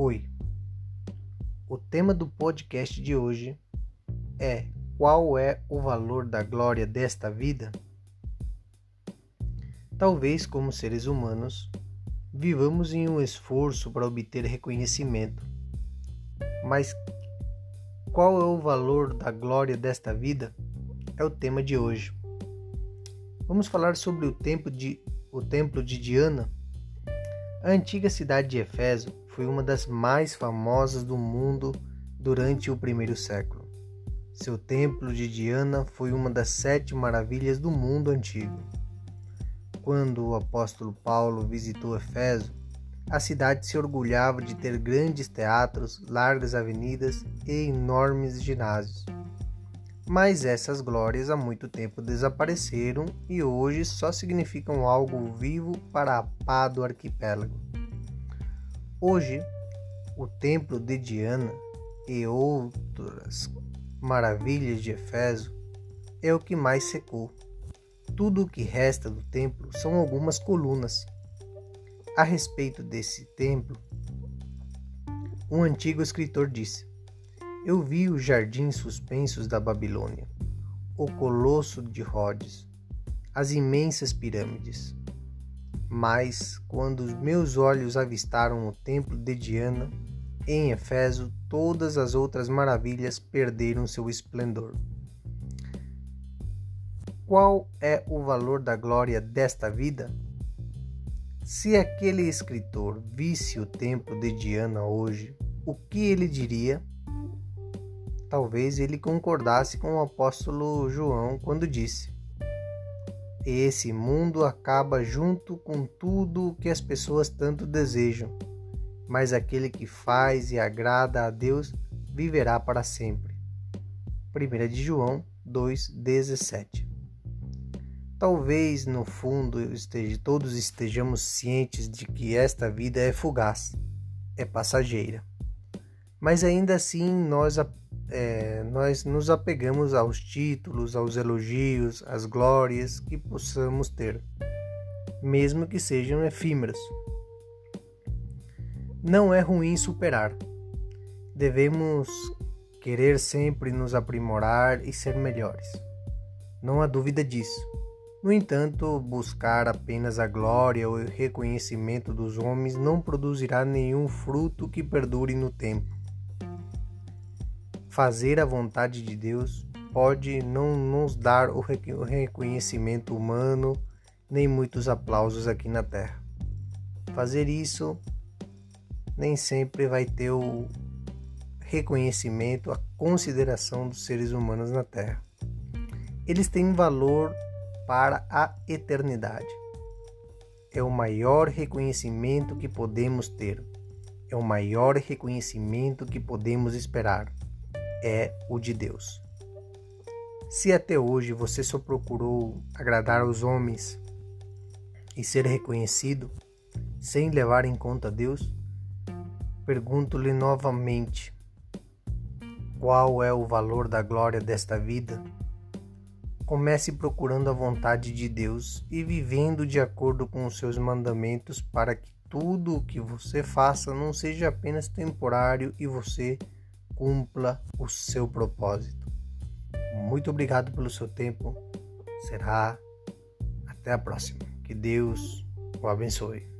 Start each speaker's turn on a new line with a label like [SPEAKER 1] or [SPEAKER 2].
[SPEAKER 1] Oi. O tema do podcast de hoje é Qual é o valor da glória desta vida? Talvez, como seres humanos, vivamos em um esforço para obter reconhecimento. Mas qual é o valor da glória desta vida? É o tema de hoje. Vamos falar sobre o, templo de, o templo de Diana. A antiga cidade de Efeso foi uma das mais famosas do mundo durante o primeiro século. Seu templo de Diana foi uma das sete maravilhas do mundo antigo. Quando o apóstolo Paulo visitou Efeso, a cidade se orgulhava de ter grandes teatros, largas avenidas e enormes ginásios. Mas essas glórias há muito tempo desapareceram e hoje só significam algo vivo para a pá do arquipélago. Hoje, o templo de Diana e outras maravilhas de Efeso é o que mais secou. Tudo o que resta do templo são algumas colunas. A respeito desse templo, um antigo escritor disse: eu vi os jardins suspensos da Babilônia, o colosso de Rhodes, as imensas pirâmides. Mas, quando os meus olhos avistaram o templo de Diana, em Efeso, todas as outras maravilhas perderam seu esplendor. Qual é o valor da glória desta vida? Se aquele escritor visse o templo de Diana hoje, o que ele diria? Talvez ele concordasse com o apóstolo João quando disse: Esse mundo acaba junto com tudo o que as pessoas tanto desejam, mas aquele que faz e agrada a Deus viverá para sempre. 1 de João 2,17 Talvez no fundo esteja, todos estejamos cientes de que esta vida é fugaz, é passageira. Mas ainda assim nós é, nós nos apegamos aos títulos, aos elogios, às glórias que possamos ter, mesmo que sejam efímeras. Não é ruim superar. Devemos querer sempre nos aprimorar e ser melhores. Não há dúvida disso. No entanto, buscar apenas a glória ou o reconhecimento dos homens não produzirá nenhum fruto que perdure no tempo fazer a vontade de Deus pode não nos dar o reconhecimento humano nem muitos aplausos aqui na Terra. Fazer isso nem sempre vai ter o reconhecimento, a consideração dos seres humanos na Terra. Eles têm valor para a eternidade. É o maior reconhecimento que podemos ter. É o maior reconhecimento que podemos esperar é o de Deus. Se até hoje você só procurou agradar aos homens e ser reconhecido sem levar em conta Deus, pergunto-lhe novamente: qual é o valor da glória desta vida? Comece procurando a vontade de Deus e vivendo de acordo com os seus mandamentos para que tudo o que você faça não seja apenas temporário e você cumpra o seu propósito. Muito obrigado pelo seu tempo. Será até a próxima. Que Deus o abençoe.